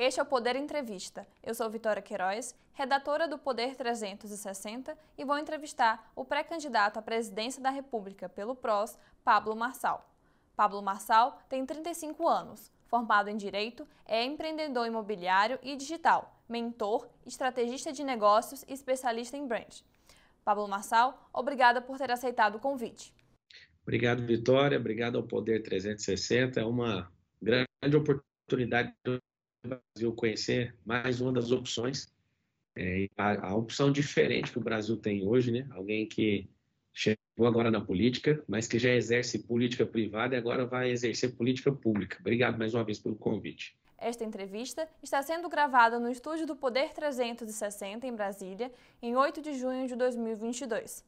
Este é o Poder Entrevista. Eu sou Vitória Queiroz, redatora do Poder 360 e vou entrevistar o pré-candidato à presidência da República pelo PROS, Pablo Marçal. Pablo Marçal tem 35 anos, formado em Direito, é empreendedor imobiliário e digital, mentor, estrategista de negócios e especialista em brand. Pablo Marçal, obrigada por ter aceitado o convite. Obrigado, Vitória. Obrigado ao Poder 360. É uma grande oportunidade Brasil conhecer mais uma das opções, é, a, a, opção diferente que o Brasil tem hoje, né? Alguém que chegou agora na política, mas que já exerce política privada e agora vai exercer política pública. Obrigado mais uma vez pelo convite. Esta entrevista está sendo gravada no estúdio do Poder 360 em Brasília, em 8 de junho de 2022.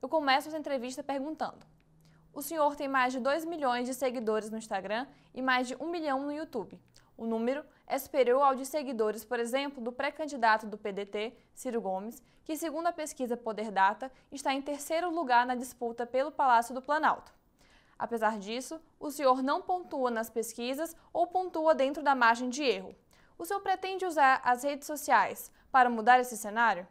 Eu começo essa entrevista perguntando: O senhor tem mais de 2 milhões de seguidores no Instagram e mais de 1 milhão no YouTube. O número é superior ao de seguidores, por exemplo, do pré-candidato do PDT, Ciro Gomes, que, segundo a pesquisa Poder Data, está em terceiro lugar na disputa pelo Palácio do Planalto. Apesar disso, o senhor não pontua nas pesquisas ou pontua dentro da margem de erro. O senhor pretende usar as redes sociais para mudar esse cenário?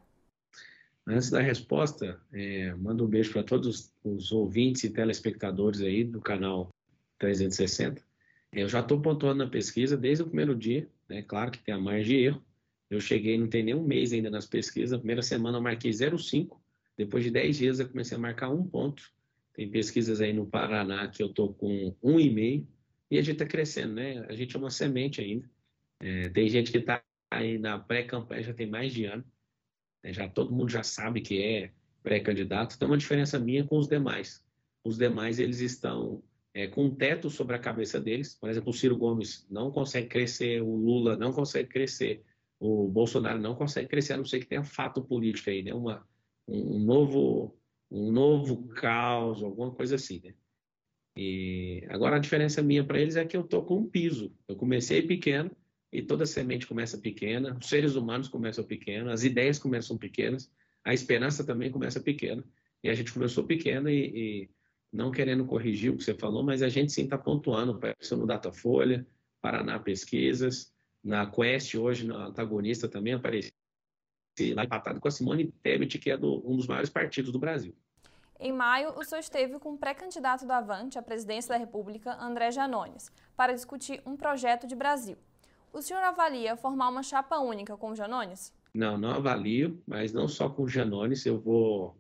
Antes da resposta, é, mando um beijo para todos os ouvintes e telespectadores aí do canal 360. Eu já estou pontuando na pesquisa desde o primeiro dia, né? Claro que tem a margem de erro. Eu cheguei, não tem nem um mês ainda nas pesquisas. Na primeira semana eu marquei 0,5. Depois de 10 dias eu comecei a marcar um ponto. Tem pesquisas aí no Paraná que eu estou com 1,5. E a gente está crescendo, né? A gente é uma semente ainda. É, tem gente que está aí na pré-campanha, já tem mais de ano. Né? Já todo mundo já sabe que é pré-candidato. Tem uma diferença minha com os demais. Os demais, eles estão é, com um teto sobre a cabeça deles. Por exemplo, o Ciro Gomes não consegue crescer, o Lula não consegue crescer, o Bolsonaro não consegue crescer, a não ser que tenha fato político aí, né? Uma, um novo um novo caos, alguma coisa assim, né? E agora a diferença minha para eles é que eu tô com um piso. Eu comecei pequeno e toda semente começa pequena, os seres humanos começam pequenos, as ideias começam pequenas, a esperança também começa pequena. E a gente começou pequeno e, e não querendo corrigir o que você falou, mas a gente sim está pontuando, apareceu no Datafolha, Paraná Pesquisas, na Quest hoje, na antagonista também apareceu lá empatado com a Simone Tebet, que é do, um dos maiores partidos do Brasil. Em maio, o senhor esteve com o pré-candidato do Avante à presidência da República, André Janones, para discutir um projeto de Brasil. O senhor avalia formar uma chapa única com o Janones? Não, não avalio, mas não só com o Janones, eu vou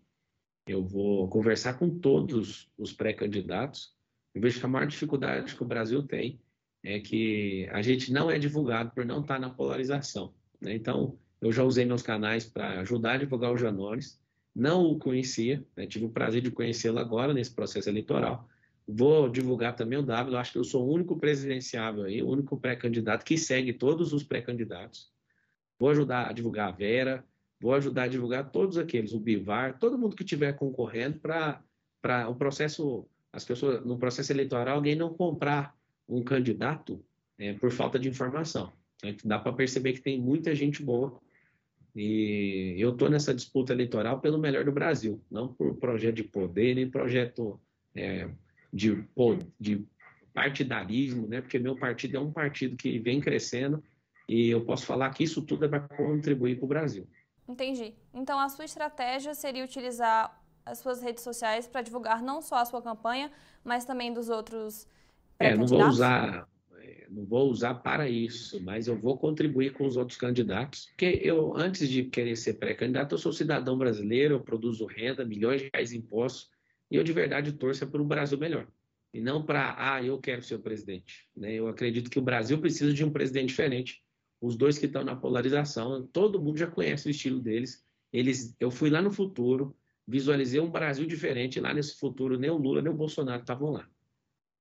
eu vou conversar com todos os pré-candidatos. Eu vejo que a maior dificuldade que o Brasil tem é que a gente não é divulgado por não estar na polarização. Né? Então, eu já usei meus canais para ajudar a divulgar o Janones. Não o conhecia, né? tive o prazer de conhecê-lo agora nesse processo eleitoral. Vou divulgar também o W. Acho que eu sou o único presidenciável aí, o único pré-candidato que segue todos os pré-candidatos. Vou ajudar a divulgar a Vera, Vou ajudar a divulgar todos aqueles, o Bivar, todo mundo que estiver concorrendo para o processo, as pessoas, no processo eleitoral, alguém não comprar um candidato é, por falta de informação. Dá para perceber que tem muita gente boa e eu estou nessa disputa eleitoral pelo melhor do Brasil, não por projeto de poder, nem projeto é, de, de partidarismo, né? porque meu partido é um partido que vem crescendo e eu posso falar que isso tudo é para contribuir para o Brasil. Entendi. Então a sua estratégia seria utilizar as suas redes sociais para divulgar não só a sua campanha, mas também dos outros É, não vou usar, é, não vou usar para isso, mas eu vou contribuir com os outros candidatos, porque eu antes de querer ser pré-candidato, eu sou cidadão brasileiro, eu produzo renda, milhões de reais em impostos, e eu de verdade torço para um Brasil melhor. E não para, ah, eu quero ser o presidente. Né? Eu acredito que o Brasil precisa de um presidente diferente os dois que estão na polarização, todo mundo já conhece o estilo deles. Eles, eu fui lá no futuro, visualizei um Brasil diferente lá nesse futuro, nem o Lula nem o Bolsonaro estavam lá.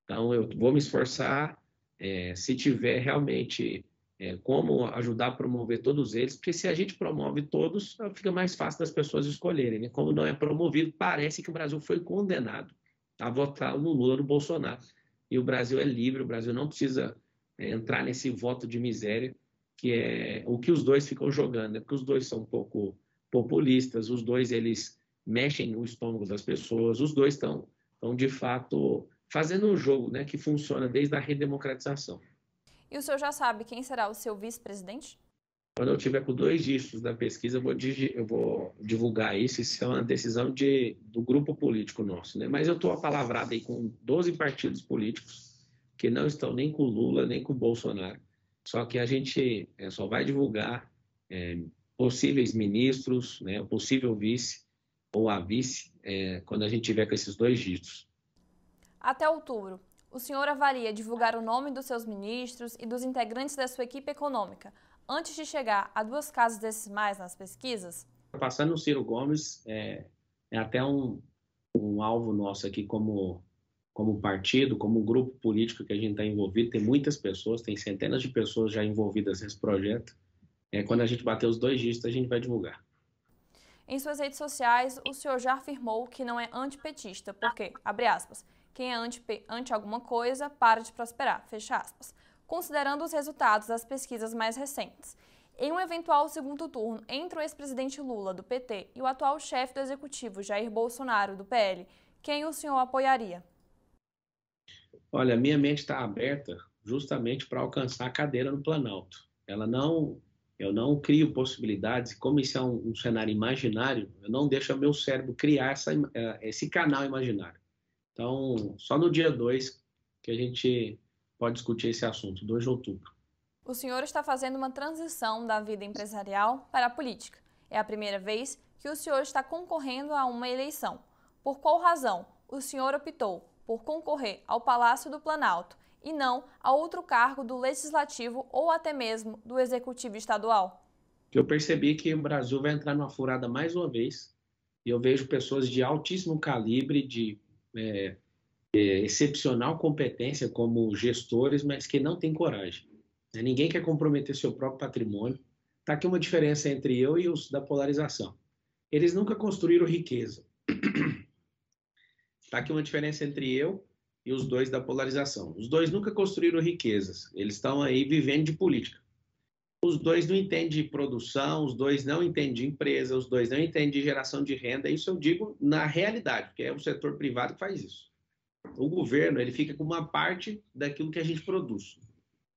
Então eu vou me esforçar, é, se tiver realmente é, como ajudar a promover todos eles, porque se a gente promove todos, fica mais fácil das pessoas escolherem. Né? Como não é promovido, parece que o Brasil foi condenado a votar no Lula no Bolsonaro. E o Brasil é livre, o Brasil não precisa é, entrar nesse voto de miséria que é o que os dois ficam jogando, né? porque os dois são um pouco populistas, os dois eles mexem no estômago das pessoas, os dois estão, estão de fato fazendo um jogo né, que funciona desde a redemocratização. E o senhor já sabe quem será o seu vice-presidente? Quando eu tiver com dois dígitos da pesquisa, eu vou, eu vou, divulgar isso. Isso é uma decisão de, do grupo político nosso. Né? Mas eu estou apalavrado aí com 12 partidos políticos que não estão nem com Lula, nem com Bolsonaro. Só que a gente é, só vai divulgar é, possíveis ministros, né, o possível vice ou a vice, é, quando a gente tiver com esses dois dígitos. Até outubro, o senhor avalia divulgar o nome dos seus ministros e dos integrantes da sua equipe econômica antes de chegar a duas casas decimais nas pesquisas? Passando no Ciro Gomes, é, é até um, um alvo nosso aqui como, como partido, como grupo político que a gente está envolvido. Tem muitas pessoas, tem centenas de pessoas já envolvidas nesse projeto. É, quando a gente bater os dois dígitos, a gente vai divulgar. Em suas redes sociais, o senhor já afirmou que não é antipetista, porque, abre aspas, quem é anti, anti alguma coisa para de prosperar, fecha aspas. Considerando os resultados das pesquisas mais recentes, em um eventual segundo turno entre o ex-presidente Lula, do PT, e o atual chefe do executivo, Jair Bolsonaro, do PL, quem o senhor apoiaria? Olha, minha mente está aberta justamente para alcançar a cadeira no Planalto. Ela não eu não crio possibilidades, como isso é um, um cenário imaginário, eu não deixo meu cérebro criar essa, eh, esse canal imaginário. Então, só no dia 2 que a gente pode discutir esse assunto, 2 de outubro. O senhor está fazendo uma transição da vida empresarial para a política. É a primeira vez que o senhor está concorrendo a uma eleição. Por qual razão o senhor optou por concorrer ao Palácio do Planalto e não a outro cargo do legislativo ou até mesmo do executivo estadual? Eu percebi que o Brasil vai entrar numa furada mais uma vez e eu vejo pessoas de altíssimo calibre, de é, é, excepcional competência como gestores, mas que não têm coragem. Né? Ninguém quer comprometer seu próprio patrimônio. Está aqui uma diferença entre eu e os da polarização. Eles nunca construíram riqueza. Está aqui uma diferença entre eu e os dois da polarização. Os dois nunca construíram riquezas, eles estão aí vivendo de política. Os dois não entendem de produção, os dois não entendem de empresa, os dois não entendem de geração de renda. Isso eu digo na realidade, porque é o setor privado que faz isso. O governo ele fica com uma parte daquilo que a gente produz.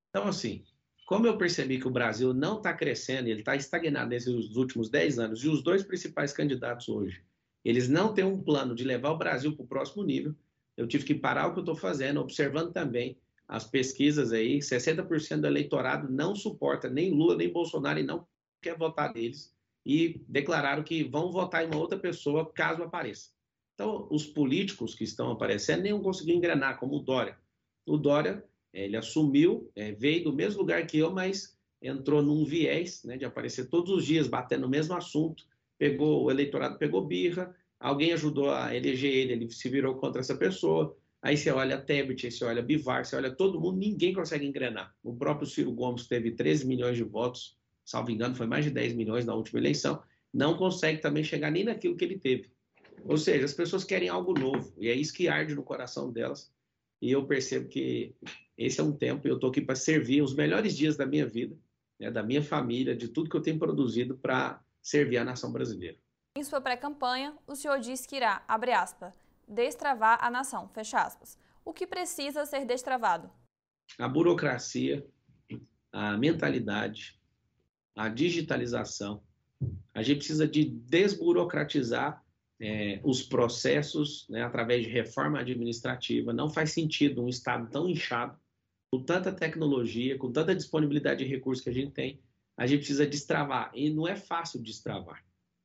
Então, assim, como eu percebi que o Brasil não está crescendo, ele está estagnado nesses últimos 10 anos, e os dois principais candidatos hoje, eles não têm um plano de levar o Brasil para o próximo nível, eu tive que parar o que eu estou fazendo, observando também as pesquisas aí, 60% do eleitorado não suporta nem Lula nem Bolsonaro e não quer votar neles e declararam que vão votar em uma outra pessoa caso apareça. Então, os políticos que estão aparecendo nem conseguiram engrenar, como o Dória. O Dória, ele assumiu, é, veio do mesmo lugar que eu, mas entrou num viés né, de aparecer todos os dias, batendo no mesmo assunto, pegou o eleitorado pegou birra, alguém ajudou a eleger ele, ele se virou contra essa pessoa. Aí você olha Tebet, você olha Bivar, você olha todo mundo, ninguém consegue engrenar. O próprio Ciro Gomes teve 13 milhões de votos, salvo engano, foi mais de 10 milhões na última eleição, não consegue também chegar nem naquilo que ele teve. Ou seja, as pessoas querem algo novo, e é isso que arde no coração delas. E eu percebo que esse é um tempo, e eu estou aqui para servir os melhores dias da minha vida, né, da minha família, de tudo que eu tenho produzido para servir a nação brasileira. Em sua pré-campanha, o senhor disse que irá, abre aspas, destravar a nação, fecha aspas. O que precisa ser destravado? A burocracia, a mentalidade, a digitalização. A gente precisa de desburocratizar é, os processos né, através de reforma administrativa. Não faz sentido um Estado tão inchado, com tanta tecnologia, com tanta disponibilidade de recursos que a gente tem. A gente precisa destravar. E não é fácil destravar.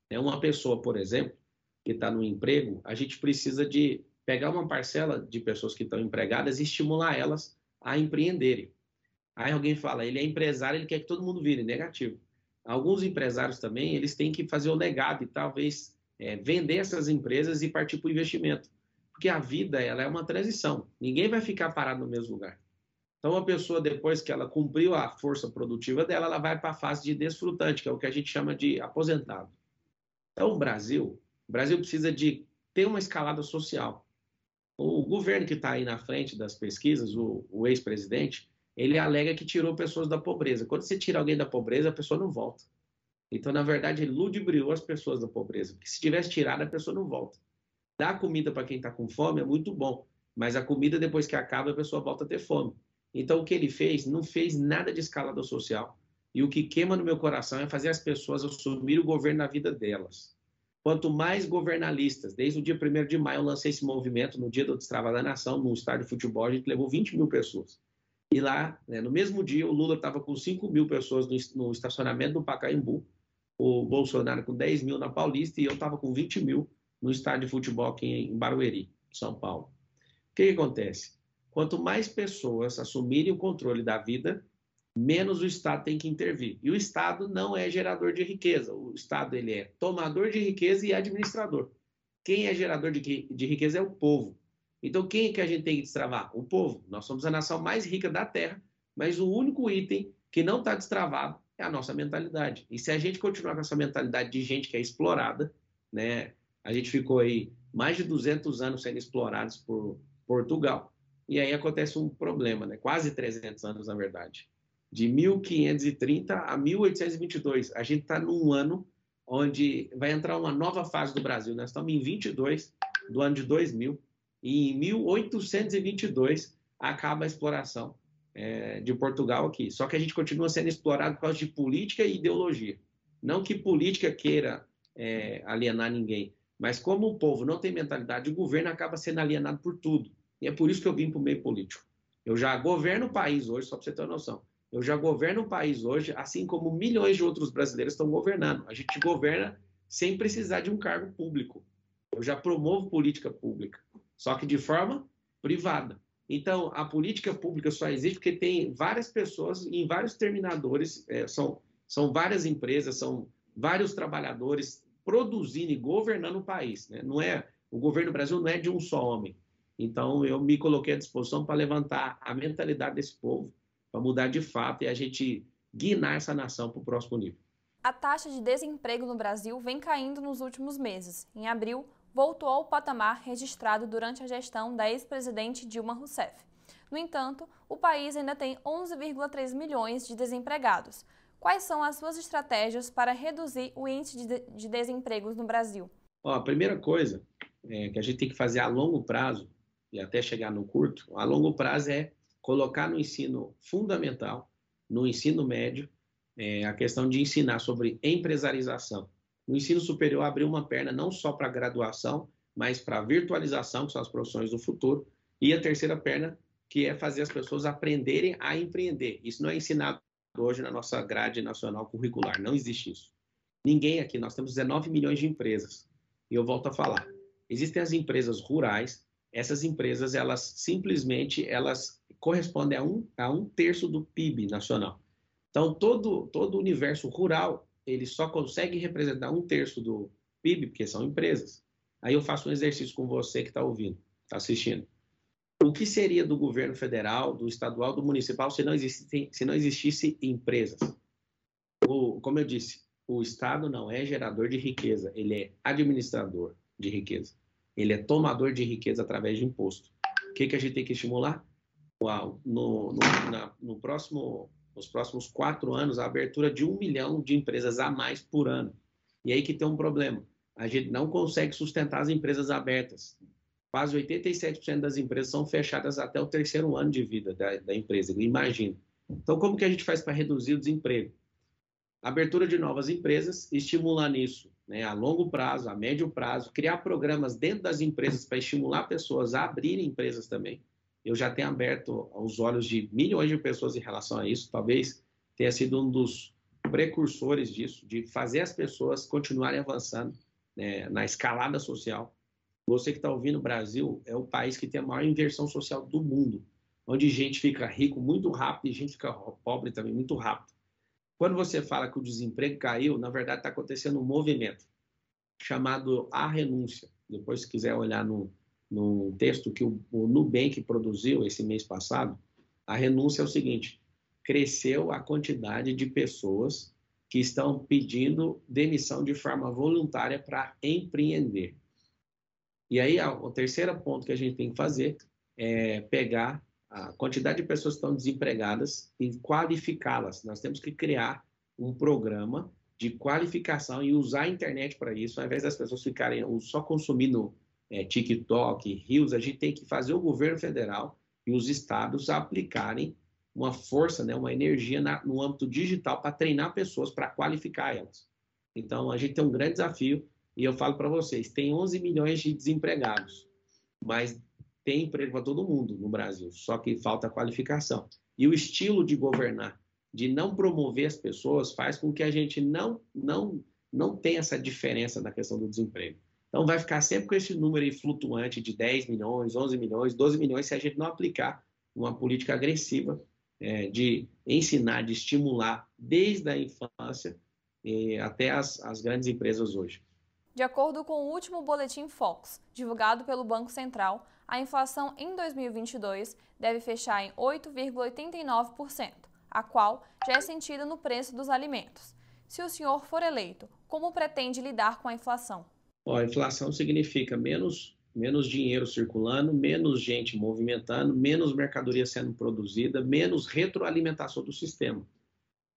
É uma pessoa, por exemplo, que está no emprego, a gente precisa de pegar uma parcela de pessoas que estão empregadas e estimular elas a empreenderem. Aí alguém fala, ele é empresário, ele quer que todo mundo vire negativo. Alguns empresários também, eles têm que fazer o legado e talvez é, vender essas empresas e partir para o investimento. Porque a vida ela é uma transição. Ninguém vai ficar parado no mesmo lugar. Então, a pessoa, depois que ela cumpriu a força produtiva dela, ela vai para a fase de desfrutante, que é o que a gente chama de aposentado. Então, o Brasil, o Brasil precisa de ter uma escalada social. O governo que está aí na frente das pesquisas, o, o ex-presidente, ele alega que tirou pessoas da pobreza. Quando você tira alguém da pobreza, a pessoa não volta. Então, na verdade, ele ludibriou as pessoas da pobreza, porque se tivesse tirado, a pessoa não volta. Dar comida para quem está com fome é muito bom, mas a comida, depois que acaba, a pessoa volta a ter fome. Então, o que ele fez, não fez nada de escalada social. E o que queima no meu coração é fazer as pessoas assumirem o governo na vida delas. Quanto mais governalistas, desde o dia 1 de maio eu lancei esse movimento, no dia do Destrava da Nação, no estádio de futebol, a gente levou 20 mil pessoas. E lá, né, no mesmo dia, o Lula estava com 5 mil pessoas no, no estacionamento do Pacaembu, o Bolsonaro com 10 mil na Paulista e eu estava com 20 mil no estádio de futebol aqui em Barueri, São Paulo. O que, que acontece? Quanto mais pessoas assumirem o controle da vida, menos o Estado tem que intervir. E o Estado não é gerador de riqueza. O Estado ele é tomador de riqueza e administrador. Quem é gerador de, de riqueza é o povo. Então, quem é que a gente tem que destravar? O povo. Nós somos a nação mais rica da Terra, mas o único item que não está destravado é a nossa mentalidade. E se a gente continuar com essa mentalidade de gente que é explorada, né? A gente ficou aí mais de 200 anos sendo explorados por Portugal. E aí acontece um problema, né? Quase 300 anos, na verdade de 1530 a 1822. A gente está num ano onde vai entrar uma nova fase do Brasil. Nós estamos em 22 do ano de 2000 e em 1822 acaba a exploração é, de Portugal aqui. Só que a gente continua sendo explorado por causa de política e ideologia. Não que política queira é, alienar ninguém, mas como o povo não tem mentalidade, o governo acaba sendo alienado por tudo. E é por isso que eu vim para o meio político. Eu já governo o país hoje, só para você ter uma noção. Eu já governo o país hoje, assim como milhões de outros brasileiros estão governando. A gente governa sem precisar de um cargo público. Eu já promovo política pública, só que de forma privada. Então, a política pública só existe porque tem várias pessoas em vários terminadores, é, são, são várias empresas, são vários trabalhadores produzindo e governando o país. Né? Não é, o governo do Brasil não é de um só homem. Então, eu me coloquei à disposição para levantar a mentalidade desse povo, para mudar de fato e a gente guinar essa nação para o próximo nível. A taxa de desemprego no Brasil vem caindo nos últimos meses. Em abril, voltou ao patamar registrado durante a gestão da ex-presidente Dilma Rousseff. No entanto, o país ainda tem 11,3 milhões de desempregados. Quais são as suas estratégias para reduzir o índice de, de desemprego no Brasil? Ó, a primeira coisa é, que a gente tem que fazer a longo prazo, e até chegar no curto, a longo prazo é colocar no ensino fundamental, no ensino médio, é, a questão de ensinar sobre empresarização. No ensino superior, abrir uma perna não só para graduação, mas para virtualização, que são as profissões do futuro, e a terceira perna, que é fazer as pessoas aprenderem a empreender. Isso não é ensinado hoje na nossa grade nacional curricular, não existe isso. Ninguém aqui, nós temos 19 milhões de empresas. E eu volto a falar, existem as empresas rurais, essas empresas, elas simplesmente, elas corresponde a um, a um terço do PIB nacional. Então, todo, todo o universo rural, ele só consegue representar um terço do PIB, porque são empresas. Aí eu faço um exercício com você que está ouvindo, está assistindo. O que seria do governo federal, do estadual, do municipal, se não, existisse, se não existisse empresas? O, como eu disse, o Estado não é gerador de riqueza, ele é administrador de riqueza. Ele é tomador de riqueza através de imposto. O que, que a gente tem que estimular? no, no, na, no próximo, nos próximos quatro anos a abertura de um milhão de empresas a mais por ano. E aí que tem um problema. A gente não consegue sustentar as empresas abertas. Quase 87% das empresas são fechadas até o terceiro ano de vida da, da empresa. Imagina. Então, como que a gente faz para reduzir o desemprego? Abertura de novas empresas, estimular nisso né, a longo prazo, a médio prazo, criar programas dentro das empresas para estimular pessoas a abrirem empresas também eu já tenho aberto os olhos de milhões de pessoas em relação a isso. Talvez tenha sido um dos precursores disso, de fazer as pessoas continuarem avançando né, na escalada social. Você que está ouvindo, o Brasil é o país que tem a maior inversão social do mundo, onde gente fica rico muito rápido e gente fica pobre também muito rápido. Quando você fala que o desemprego caiu, na verdade está acontecendo um movimento chamado a renúncia. Depois, se quiser olhar no, num texto que o, o Nubank produziu esse mês passado, a renúncia é o seguinte: cresceu a quantidade de pessoas que estão pedindo demissão de forma voluntária para empreender. E aí, o terceiro ponto que a gente tem que fazer é pegar a quantidade de pessoas que estão desempregadas e qualificá-las. Nós temos que criar um programa de qualificação e usar a internet para isso, ao invés das pessoas ficarem só consumindo é, TikTok, Rios, a gente tem que fazer o governo federal e os estados aplicarem uma força, né, uma energia na, no âmbito digital para treinar pessoas, para qualificar elas. Então, a gente tem um grande desafio e eu falo para vocês, tem 11 milhões de desempregados, mas tem emprego para todo mundo no Brasil, só que falta qualificação. E o estilo de governar, de não promover as pessoas, faz com que a gente não, não, não tenha essa diferença na questão do desemprego. Então, vai ficar sempre com esse número flutuante de 10 milhões, 11 milhões, 12 milhões, se a gente não aplicar uma política agressiva é, de ensinar, de estimular desde a infância eh, até as, as grandes empresas hoje. De acordo com o último boletim Fox, divulgado pelo Banco Central, a inflação em 2022 deve fechar em 8,89%, a qual já é sentida no preço dos alimentos. Se o senhor for eleito, como pretende lidar com a inflação? Bom, a inflação significa menos menos dinheiro circulando, menos gente movimentando, menos mercadoria sendo produzida, menos retroalimentação do sistema. O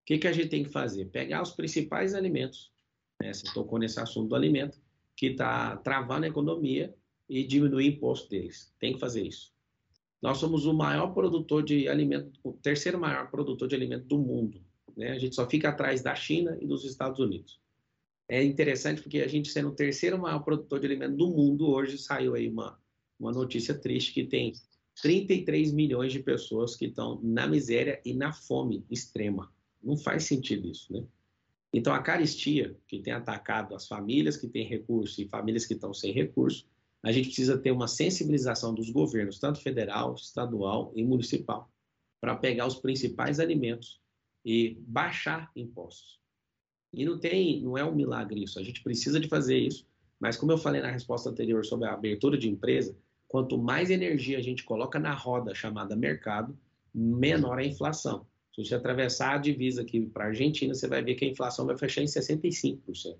que, que a gente tem que fazer? Pegar os principais alimentos, né? você tocou nesse assunto do alimento, que está travando a economia e diminuir o imposto deles. Tem que fazer isso. Nós somos o maior produtor de alimento, o terceiro maior produtor de alimento do mundo. Né? A gente só fica atrás da China e dos Estados Unidos é interessante porque a gente sendo o terceiro maior produtor de alimento do mundo, hoje saiu aí uma, uma notícia triste que tem 33 milhões de pessoas que estão na miséria e na fome extrema. Não faz sentido isso, né? Então, a caristia que tem atacado as famílias que têm recurso e famílias que estão sem recurso, a gente precisa ter uma sensibilização dos governos, tanto federal, estadual e municipal, para pegar os principais alimentos e baixar impostos. E não tem, não é um milagre isso. A gente precisa de fazer isso. Mas como eu falei na resposta anterior sobre a abertura de empresa, quanto mais energia a gente coloca na roda chamada mercado, menor a inflação. Se você atravessar a divisa aqui para a Argentina, você vai ver que a inflação vai fechar em 65%.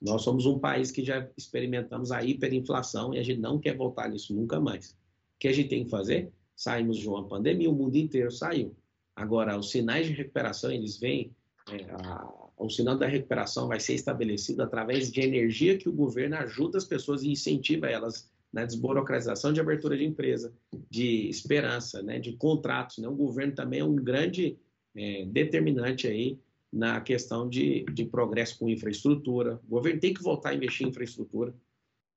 Nós somos um país que já experimentamos a hiperinflação e a gente não quer voltar nisso nunca mais. O que a gente tem que fazer? Saímos de uma pandemia, o mundo inteiro saiu. Agora, os sinais de recuperação, eles vêm, é, a, o sinal da recuperação vai ser estabelecido através de energia que o governo ajuda as pessoas e incentiva elas na desburocratização de abertura de empresa, de esperança, né, de contratos. Né? O governo também é um grande é, determinante aí na questão de, de progresso com infraestrutura. O governo tem que voltar a investir em infraestrutura.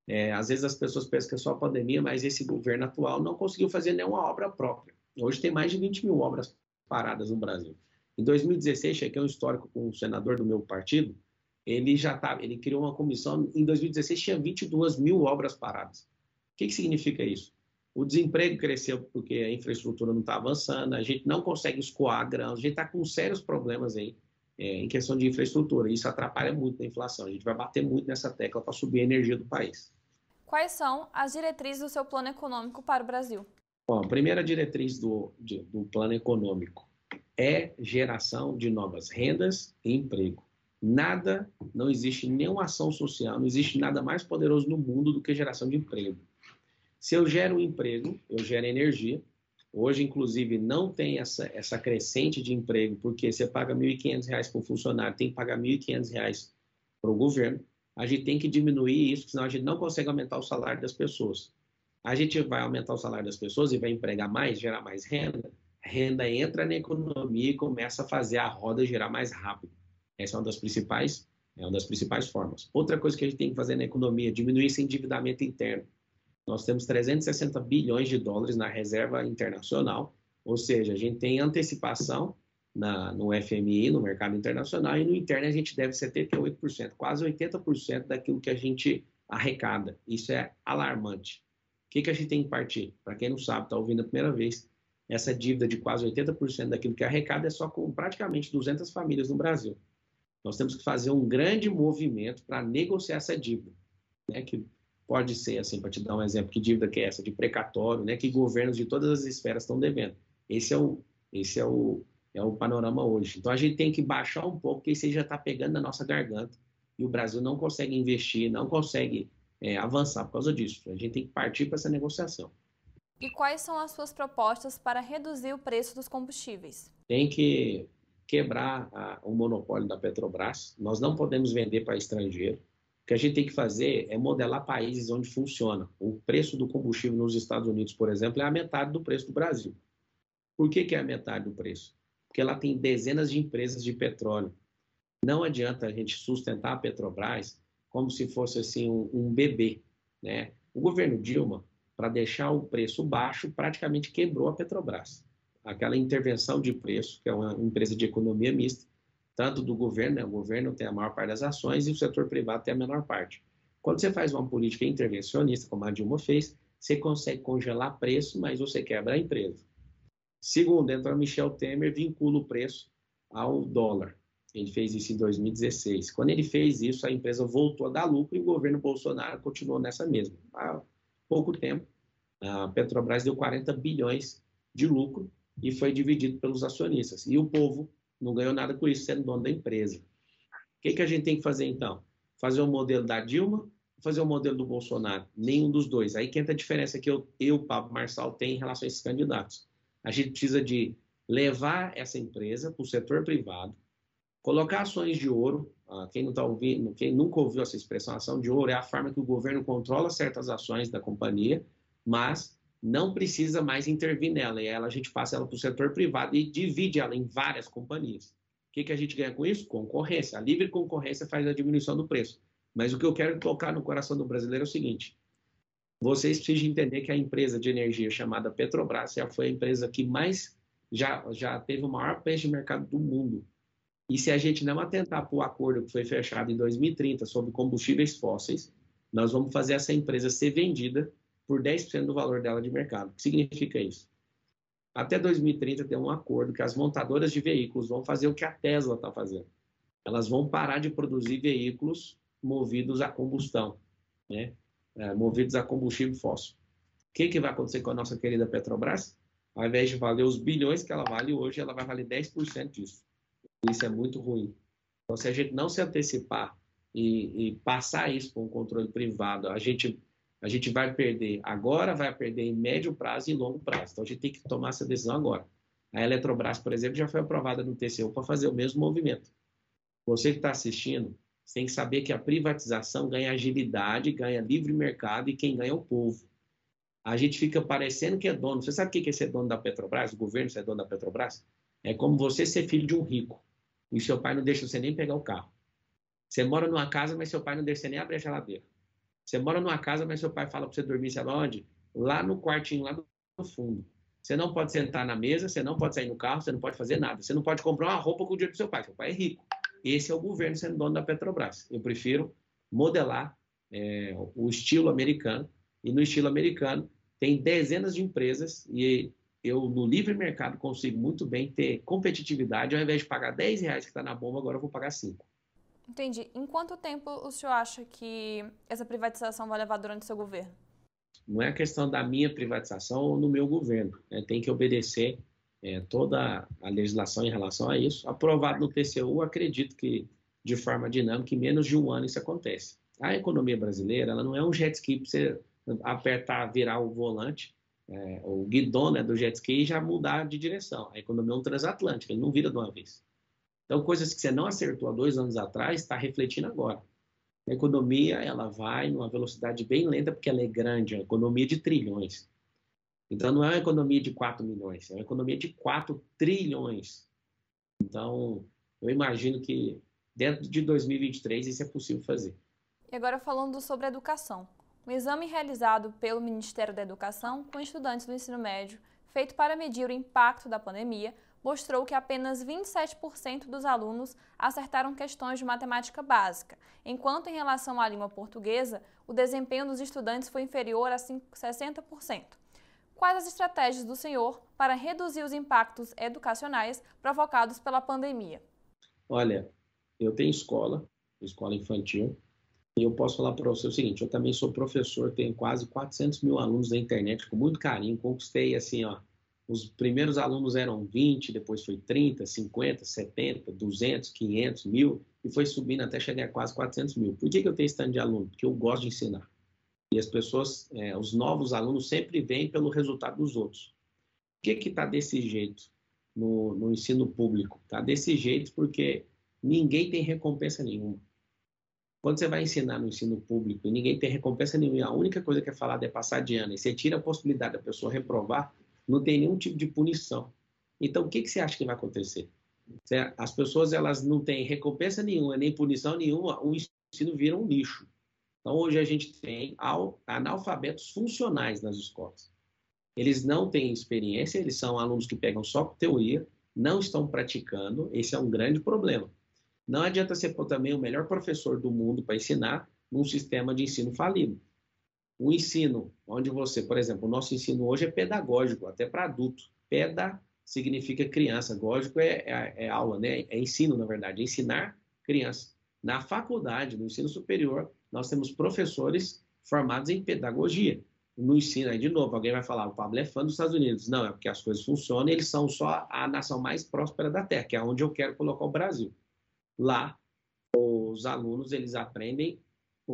É, às vezes as pessoas pensam que é só a pandemia, mas esse governo atual não conseguiu fazer nenhuma obra própria. Hoje tem mais de 20 mil obras paradas no Brasil. Em 2016, cheguei um histórico com um senador do meu partido, ele já tá, ele criou uma comissão, em 2016 tinha 22 mil obras paradas. O que, que significa isso? O desemprego cresceu porque a infraestrutura não está avançando, a gente não consegue escoar grãos, a gente está com sérios problemas aí é, em questão de infraestrutura. Isso atrapalha muito a inflação. A gente vai bater muito nessa tecla para subir a energia do país. Quais são as diretrizes do seu plano econômico para o Brasil? Bom, a primeira diretriz do, de, do plano econômico é geração de novas rendas e emprego. Nada, não existe nenhuma ação social, não existe nada mais poderoso no mundo do que geração de emprego. Se eu gero um emprego, eu gero energia. Hoje, inclusive, não tem essa, essa crescente de emprego, porque você paga R$ 1.500 para o funcionário, tem que pagar R$ 1.500 para o governo. A gente tem que diminuir isso, senão a gente não consegue aumentar o salário das pessoas. A gente vai aumentar o salário das pessoas e vai empregar mais, gerar mais renda, renda entra na economia e começa a fazer a roda girar mais rápido. Essa é uma das principais, é uma das principais formas. Outra coisa que a gente tem que fazer na economia, diminuir esse endividamento interno. Nós temos 360 bilhões de dólares na reserva internacional, ou seja, a gente tem antecipação na, no FMI, no mercado internacional, e no interno a gente deve 78%, quase 80% daquilo que a gente arrecada. Isso é alarmante. O que, que a gente tem que partir? Para quem não sabe, está ouvindo a primeira vez, essa dívida de quase 80% daquilo que arrecada é só com praticamente 200 famílias no Brasil. Nós temos que fazer um grande movimento para negociar essa dívida, né? que pode ser, assim, para te dar um exemplo, que dívida que é essa? De precatório, né? que governos de todas as esferas estão devendo. Esse é o, esse é o, é o panorama hoje. Então, a gente tem que baixar um pouco, porque isso já está pegando na nossa garganta, e o Brasil não consegue investir, não consegue é, avançar por causa disso. A gente tem que partir para essa negociação. E quais são as suas propostas para reduzir o preço dos combustíveis? Tem que quebrar a, o monopólio da Petrobras. Nós não podemos vender para estrangeiro. Que a gente tem que fazer é modelar países onde funciona. O preço do combustível nos Estados Unidos, por exemplo, é a metade do preço do Brasil. Por que, que é a metade do preço? Porque ela tem dezenas de empresas de petróleo. Não adianta a gente sustentar a Petrobras como se fosse assim um, um bebê, né? O governo Dilma, para deixar o preço baixo, praticamente quebrou a Petrobras. Aquela intervenção de preço, que é uma empresa de economia mista, tanto do governo, né? o governo tem a maior parte das ações e o setor privado tem a menor parte. Quando você faz uma política intervencionista, como a Dilma fez, você consegue congelar preço, mas você quebra a empresa. Segundo, entra Michel Temer, vincula o preço ao dólar. Ele fez isso em 2016. Quando ele fez isso, a empresa voltou a dar lucro e o governo Bolsonaro continuou nessa mesma. Há pouco tempo, a Petrobras deu 40 bilhões de lucro e foi dividido pelos acionistas. E o povo não ganhou nada com isso, sendo dono da empresa. O que, que a gente tem que fazer então? Fazer o um modelo da Dilma, fazer o um modelo do Bolsonaro? Nenhum dos dois. Aí que entra a diferença que eu, eu Pablo Marçal, tem em relação a esses candidatos. A gente precisa de levar essa empresa para o setor privado, colocar ações de ouro. Ah, quem não está ouvindo, quem nunca ouviu essa expressão, ação de ouro é a forma que o governo controla certas ações da companhia, mas não precisa mais intervir nela, e ela a gente passa ela para o setor privado e divide ela em várias companhias. O que, que a gente ganha com isso? Concorrência. A livre concorrência faz a diminuição do preço. Mas o que eu quero tocar no coração do brasileiro é o seguinte: vocês precisam entender que a empresa de energia chamada Petrobras já foi a empresa que mais já, já teve o maior preço de mercado do mundo. E se a gente não atentar para o acordo que foi fechado em 2030 sobre combustíveis fósseis, nós vamos fazer essa empresa ser vendida por 10% do valor dela de mercado. O que significa isso? Até 2030 tem um acordo que as montadoras de veículos vão fazer o que a Tesla está fazendo. Elas vão parar de produzir veículos movidos a combustão, né? É, movidos a combustível fóssil. O que, que vai acontecer com a nossa querida Petrobras? Ao invés de valer os bilhões que ela vale hoje, ela vai valer 10% disso. Isso é muito ruim. Então, se a gente não se antecipar e, e passar isso para um controle privado, a gente a gente vai perder agora, vai perder em médio prazo e longo prazo. Então a gente tem que tomar essa decisão agora. A Eletrobras, por exemplo, já foi aprovada no TCU para fazer o mesmo movimento. Você que está assistindo, você tem que saber que a privatização ganha agilidade, ganha livre mercado e quem ganha é o povo. A gente fica parecendo que é dono. Você sabe o que é ser dono da Petrobras? O governo ser dono da Petrobras? É como você ser filho de um rico e seu pai não deixa você nem pegar o carro. Você mora numa casa, mas seu pai não deixa você nem abrir a geladeira. Você mora numa casa, mas seu pai fala para você dormir, sabe onde? Lá no quartinho, lá no fundo. Você não pode sentar na mesa, você não pode sair no carro, você não pode fazer nada. Você não pode comprar uma roupa com o dinheiro do seu pai. Seu pai é rico. Esse é o governo sendo dono da Petrobras. Eu prefiro modelar é, o estilo americano. E no estilo americano tem dezenas de empresas e eu no livre mercado consigo muito bem ter competitividade. Ao invés de pagar 10 reais que está na bomba, agora eu vou pagar 5. Entendi. Em quanto tempo o senhor acha que essa privatização vai levar durante o seu governo? Não é a questão da minha privatização ou no meu governo. Né? Tem que obedecer é, toda a legislação em relação a isso. Aprovado no TCU, acredito que de forma dinâmica, em menos de um ano isso acontece. A economia brasileira ela não é um jet ski para você apertar, virar o volante, é, o guidão né, do jet ski e já mudar de direção. A economia é um transatlântico, ele não vira de uma vez. Então, coisas que você não acertou há dois anos atrás, está refletindo agora. A economia, ela vai numa velocidade bem lenta, porque ela é grande, é uma economia de trilhões. Então, não é uma economia de 4 milhões, é uma economia de 4 trilhões. Então, eu imagino que dentro de 2023 isso é possível fazer. E agora falando sobre educação. Um exame realizado pelo Ministério da Educação com estudantes do ensino médio, feito para medir o impacto da pandemia, mostrou que apenas 27% dos alunos acertaram questões de matemática básica, enquanto em relação à língua portuguesa, o desempenho dos estudantes foi inferior a 60%. Quais as estratégias do senhor para reduzir os impactos educacionais provocados pela pandemia? Olha, eu tenho escola, escola infantil, e eu posso falar para você o seguinte: eu também sou professor, tenho quase 400 mil alunos na internet, com muito carinho, conquistei assim, ó, os primeiros alunos eram 20, depois foi 30, 50, 70, 200, 500, mil, e foi subindo até chegar a quase 400 mil. Por que, que eu tenho esse tanto de aluno? Porque eu gosto de ensinar. E as pessoas, é, os novos alunos sempre vêm pelo resultado dos outros. Por que está desse jeito no, no ensino público? Está desse jeito porque ninguém tem recompensa nenhuma. Quando você vai ensinar no ensino público e ninguém tem recompensa nenhuma, a única coisa que é falada é passar de ano, e você tira a possibilidade da pessoa reprovar, não tem nenhum tipo de punição. Então, o que, que você acha que vai acontecer? As pessoas elas não têm recompensa nenhuma, nem punição nenhuma, o ensino vira um lixo. Então, hoje a gente tem analfabetos funcionais nas escolas. Eles não têm experiência, eles são alunos que pegam só teoria, não estão praticando, esse é um grande problema. Não adianta ser também o melhor professor do mundo para ensinar num sistema de ensino falido. O ensino, onde você, por exemplo, o nosso ensino hoje é pedagógico, até para adulto. Peda significa criança, gógico é, é, é, aula, né? é ensino, na verdade, é ensinar criança. Na faculdade, no ensino superior, nós temos professores formados em pedagogia. No ensino, aí de novo, alguém vai falar, o Pablo é fã dos Estados Unidos. Não, é porque as coisas funcionam eles são só a nação mais próspera da Terra, que é onde eu quero colocar o Brasil. Lá, os alunos, eles aprendem,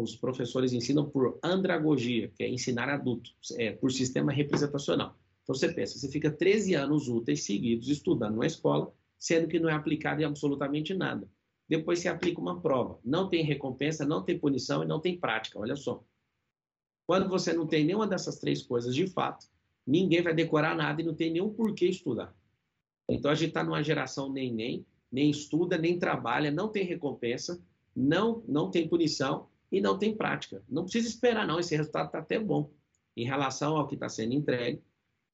os professores ensinam por andragogia, que é ensinar adultos, é, por sistema representacional. Então, você pensa, você fica 13 anos úteis seguidos estudando na escola, sendo que não é aplicado em absolutamente nada. Depois você aplica uma prova. Não tem recompensa, não tem punição e não tem prática, olha só. Quando você não tem nenhuma dessas três coisas de fato, ninguém vai decorar nada e não tem nenhum porquê estudar. Então, a gente está numa geração nem-nem, nem estuda, nem trabalha, não tem recompensa, não, não tem punição e não tem prática. Não precisa esperar, não. Esse resultado está até bom. Em relação ao que está sendo entregue,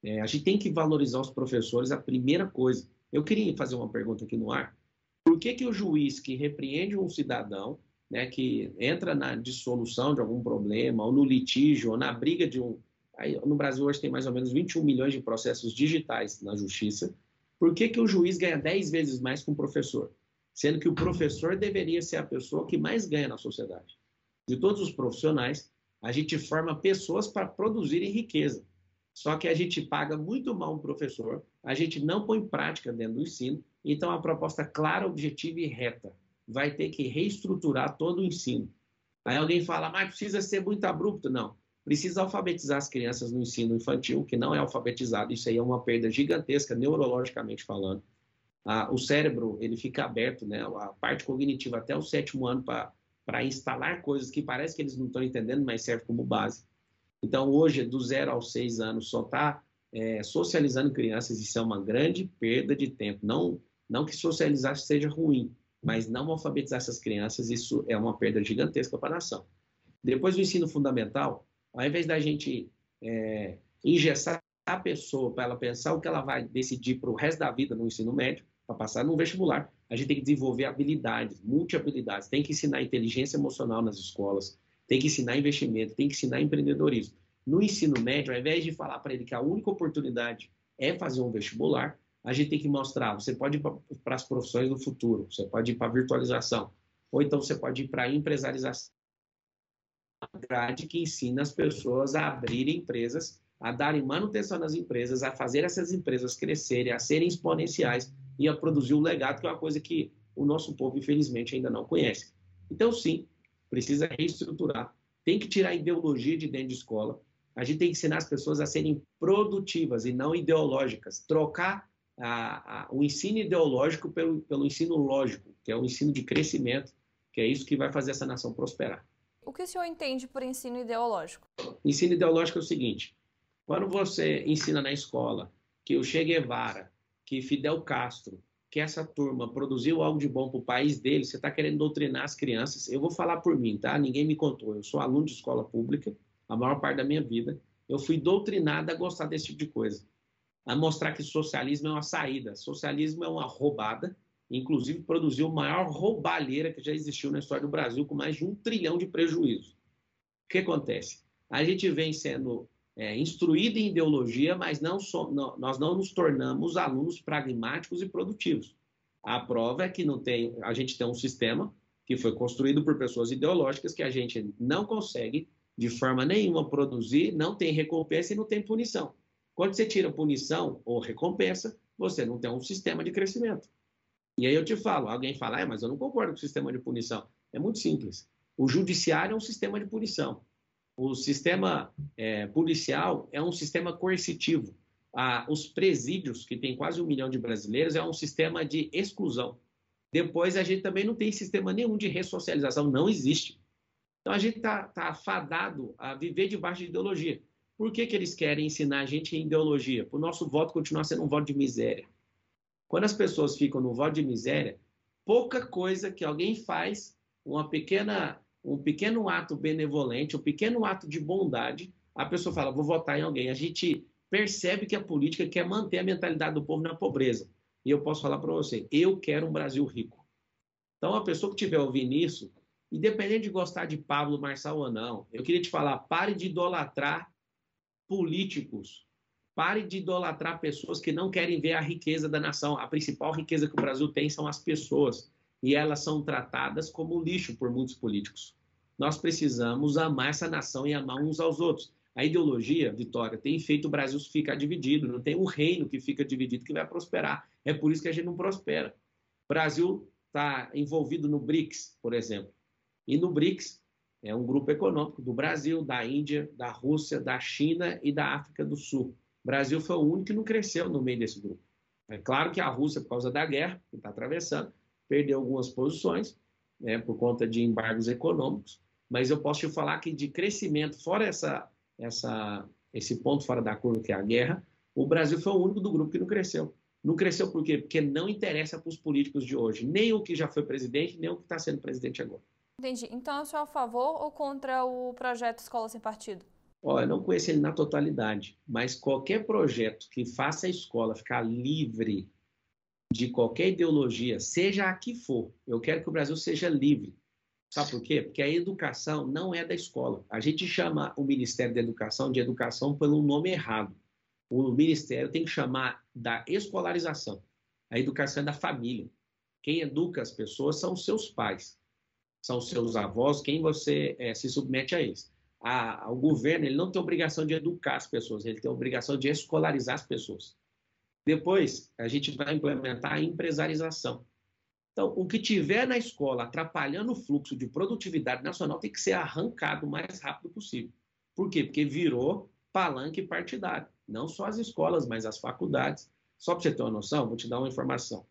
é, a gente tem que valorizar os professores, a primeira coisa. Eu queria fazer uma pergunta aqui no ar. Por que, que o juiz que repreende um cidadão, né, que entra na dissolução de algum problema, ou no litígio, ou na briga de um. Aí, no Brasil hoje tem mais ou menos 21 milhões de processos digitais na justiça. Por que, que o juiz ganha 10 vezes mais que um professor? Sendo que o professor deveria ser a pessoa que mais ganha na sociedade. De todos os profissionais, a gente forma pessoas para produzirem riqueza. Só que a gente paga muito mal um professor, a gente não põe prática dentro do ensino, então a proposta clara, objetiva e reta vai ter que reestruturar todo o ensino. Aí alguém fala, mas precisa ser muito abrupto. Não. Precisa alfabetizar as crianças no ensino infantil, que não é alfabetizado. Isso aí é uma perda gigantesca, neurologicamente falando. Ah, o cérebro ele fica aberto, né? a parte cognitiva até o sétimo ano para instalar coisas que parece que eles não estão entendendo, mas serve como base. Então, hoje, do zero aos seis anos, só está é, socializando crianças, isso é uma grande perda de tempo. Não, não que socializar seja ruim, mas não alfabetizar essas crianças, isso é uma perda gigantesca para a nação. Depois do ensino fundamental, ao invés da gente é, a pessoa para ela pensar o que ela vai decidir para o resto da vida no ensino médio, para passar no vestibular, a gente tem que desenvolver habilidades, multi-habilidades. Tem que ensinar inteligência emocional nas escolas, tem que ensinar investimento, tem que ensinar empreendedorismo. No ensino médio, ao invés de falar para ele que a única oportunidade é fazer um vestibular, a gente tem que mostrar, você pode ir para as profissões do futuro, você pode ir para a virtualização, ou então você pode ir para a empresarização grade que ensina as pessoas a abrirem empresas, a darem manutenção nas empresas, a fazer essas empresas crescerem, a serem exponenciais e a produzir um legado, que é uma coisa que o nosso povo, infelizmente, ainda não conhece. Então, sim, precisa reestruturar. Tem que tirar a ideologia de dentro de escola. A gente tem que ensinar as pessoas a serem produtivas e não ideológicas. Trocar a, a, o ensino ideológico pelo, pelo ensino lógico, que é o ensino de crescimento, que é isso que vai fazer essa nação prosperar. O que o senhor entende por ensino ideológico? Ensino ideológico é o seguinte: quando você ensina na escola que o Che Guevara, que Fidel Castro, que essa turma produziu algo de bom para o país dele, você está querendo doutrinar as crianças. Eu vou falar por mim, tá? Ninguém me contou. Eu sou aluno de escola pública, a maior parte da minha vida. Eu fui doutrinado a gostar desse tipo de coisa. A mostrar que socialismo é uma saída. Socialismo é uma roubada inclusive produziu a maior roubalheira que já existiu na história do Brasil, com mais de um trilhão de prejuízos. O que acontece? A gente vem sendo é, instruído em ideologia, mas não so, não, nós não nos tornamos alunos pragmáticos e produtivos. A prova é que não tem, a gente tem um sistema que foi construído por pessoas ideológicas que a gente não consegue de forma nenhuma produzir, não tem recompensa e não tem punição. Quando você tira punição ou recompensa, você não tem um sistema de crescimento. E aí eu te falo, alguém fala, ah, mas eu não concordo com o sistema de punição. É muito simples. O judiciário é um sistema de punição. O sistema é, policial é um sistema coercitivo. Ah, os presídios, que tem quase um milhão de brasileiros, é um sistema de exclusão. Depois, a gente também não tem sistema nenhum de ressocialização, não existe. Então a gente está tá fadado a viver debaixo de ideologia. Por que, que eles querem ensinar a gente ideologia? Para o nosso voto continuar sendo um voto de miséria. Quando as pessoas ficam no voto de miséria, pouca coisa que alguém faz, uma pequena, um pequeno ato benevolente, um pequeno ato de bondade, a pessoa fala, vou votar em alguém. A gente percebe que a política quer manter a mentalidade do povo na pobreza. E eu posso falar para você, eu quero um Brasil rico. Então, a pessoa que estiver ouvindo isso, independente de gostar de Pablo Marçal ou não, eu queria te falar, pare de idolatrar políticos, pare de idolatrar pessoas que não querem ver a riqueza da nação. A principal riqueza que o Brasil tem são as pessoas, e elas são tratadas como lixo por muitos políticos. Nós precisamos amar essa nação e amar uns aos outros. A ideologia, Vitória, tem feito o Brasil ficar dividido, não tem um reino que fica dividido que vai prosperar. É por isso que a gente não prospera. O Brasil está envolvido no BRICS, por exemplo. E no BRICS é um grupo econômico do Brasil, da Índia, da Rússia, da China e da África do Sul. O Brasil foi o único que não cresceu no meio desse grupo. É claro que a Rússia, por causa da guerra que está atravessando, perdeu algumas posições né, por conta de embargos econômicos, mas eu posso te falar que de crescimento, fora essa, essa, esse ponto fora da curva que é a guerra, o Brasil foi o único do grupo que não cresceu. Não cresceu por quê? Porque não interessa para os políticos de hoje, nem o que já foi presidente, nem o que está sendo presidente agora. Entendi. Então, eu sou a favor ou contra o projeto Escola Sem Partido? Olha, eu não conheço ele na totalidade, mas qualquer projeto que faça a escola ficar livre de qualquer ideologia, seja a que for, eu quero que o Brasil seja livre. Sabe por quê? Porque a educação não é da escola. A gente chama o Ministério da Educação de educação pelo nome errado. O Ministério tem que chamar da escolarização. A educação é da família. Quem educa as pessoas são os seus pais, são os seus avós, quem você é, se submete a eles a, o governo ele não tem obrigação de educar as pessoas, ele tem obrigação de escolarizar as pessoas. Depois, a gente vai implementar a empresarização. Então, o que tiver na escola atrapalhando o fluxo de produtividade nacional tem que ser arrancado o mais rápido possível. Por quê? Porque virou palanque partidário. Não só as escolas, mas as faculdades. Só para você ter uma noção, vou te dar uma informação.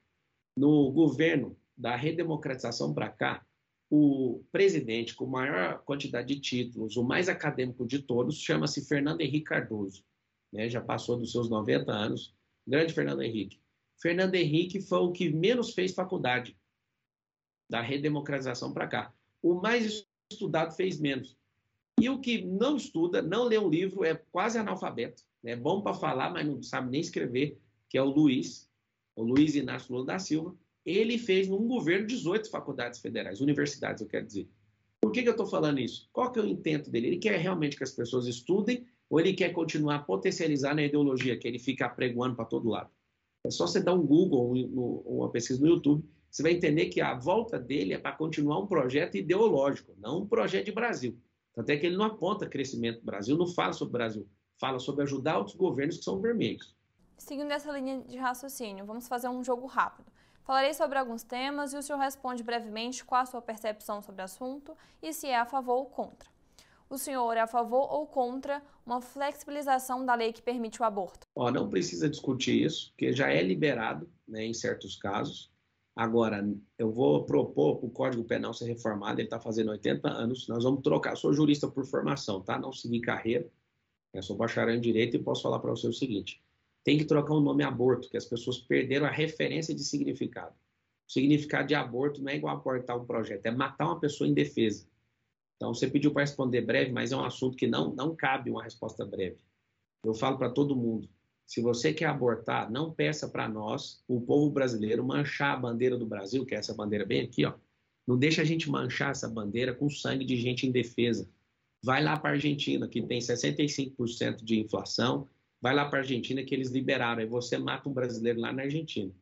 No governo da redemocratização para cá, o presidente com maior quantidade de títulos, o mais acadêmico de todos, chama-se Fernando Henrique Cardoso. Né? Já passou dos seus 90 anos. Grande Fernando Henrique. Fernando Henrique foi o que menos fez faculdade da redemocratização para cá. O mais estudado fez menos. E o que não estuda, não lê um livro, é quase analfabeto. É bom para falar, mas não sabe nem escrever, que é o Luiz, o Luiz Inácio Lula da Silva, ele fez num governo 18 faculdades federais, universidades, eu quero dizer. Por que, que eu estou falando isso? Qual que é o intento dele? Ele quer realmente que as pessoas estudem ou ele quer continuar a potencializar na ideologia que ele fica pregoando para todo lado? É só você dar um Google, ou uma pesquisa no YouTube, você vai entender que a volta dele é para continuar um projeto ideológico, não um projeto de Brasil. Tanto é que ele não aponta crescimento do Brasil, não fala sobre o Brasil, fala sobre ajudar outros governos que são vermelhos. Seguindo essa linha de raciocínio, vamos fazer um jogo rápido. Falarei sobre alguns temas e o senhor responde brevemente qual a sua percepção sobre o assunto e se é a favor ou contra. O senhor é a favor ou contra uma flexibilização da lei que permite o aborto? Oh, não precisa discutir isso, porque já é liberado né, em certos casos. Agora, eu vou propor o Código Penal ser reformado, ele está fazendo 80 anos, nós vamos trocar. Eu sou jurista por formação, tá? Não segui carreira, eu sou bacharel em Direito e posso falar para você o seguinte: tem que trocar o nome aborto, que as pessoas perderam a referência de significado. O significado de aborto não é igual abortar um projeto, é matar uma pessoa em defesa. Então, você pediu para responder breve, mas é um assunto que não, não cabe uma resposta breve. Eu falo para todo mundo: se você quer abortar, não peça para nós, o povo brasileiro, manchar a bandeira do Brasil, que é essa bandeira bem aqui, ó. Não deixa a gente manchar essa bandeira com sangue de gente em defesa. Vai lá para a Argentina, que tem 65% de inflação, vai lá para a Argentina que eles liberaram, aí você mata um brasileiro lá na Argentina.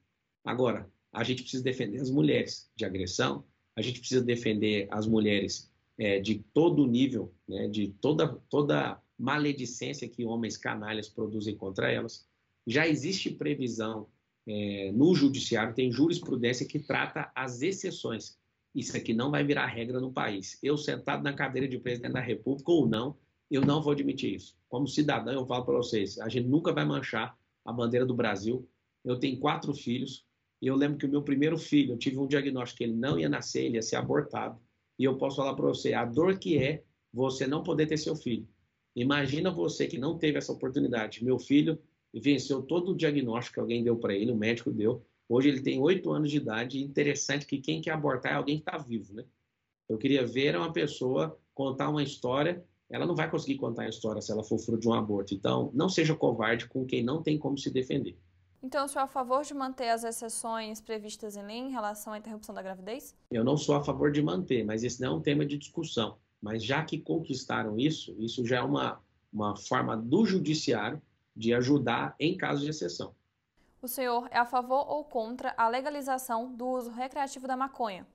Agora, a gente precisa defender as mulheres de agressão, a gente precisa defender as mulheres é, de todo nível, né, de toda, toda maledicência que homens canalhas produzem contra elas. Já existe previsão é, no judiciário, tem jurisprudência que trata as exceções. Isso aqui não vai virar regra no país. Eu sentado na cadeira de presidente da República ou não, eu não vou admitir isso. Como cidadão, eu falo para vocês: a gente nunca vai manchar a bandeira do Brasil. Eu tenho quatro filhos e eu lembro que o meu primeiro filho, eu tive um diagnóstico que ele não ia nascer, ele ia ser abortado. E eu posso falar para você a dor que é você não poder ter seu filho. Imagina você que não teve essa oportunidade. Meu filho venceu todo o diagnóstico que alguém deu para ele, o médico deu. Hoje ele tem oito anos de idade. Interessante que quem quer abortar é alguém que está vivo, né? Eu queria ver uma pessoa contar uma história. Ela não vai conseguir contar a história se ela for fruto de um aborto. Então, não seja covarde com quem não tem como se defender. Então, o senhor é a favor de manter as exceções previstas em lei em relação à interrupção da gravidez? Eu não sou a favor de manter, mas esse não é um tema de discussão. Mas já que conquistaram isso, isso já é uma, uma forma do judiciário de ajudar em caso de exceção. O senhor é a favor ou contra a legalização do uso recreativo da maconha?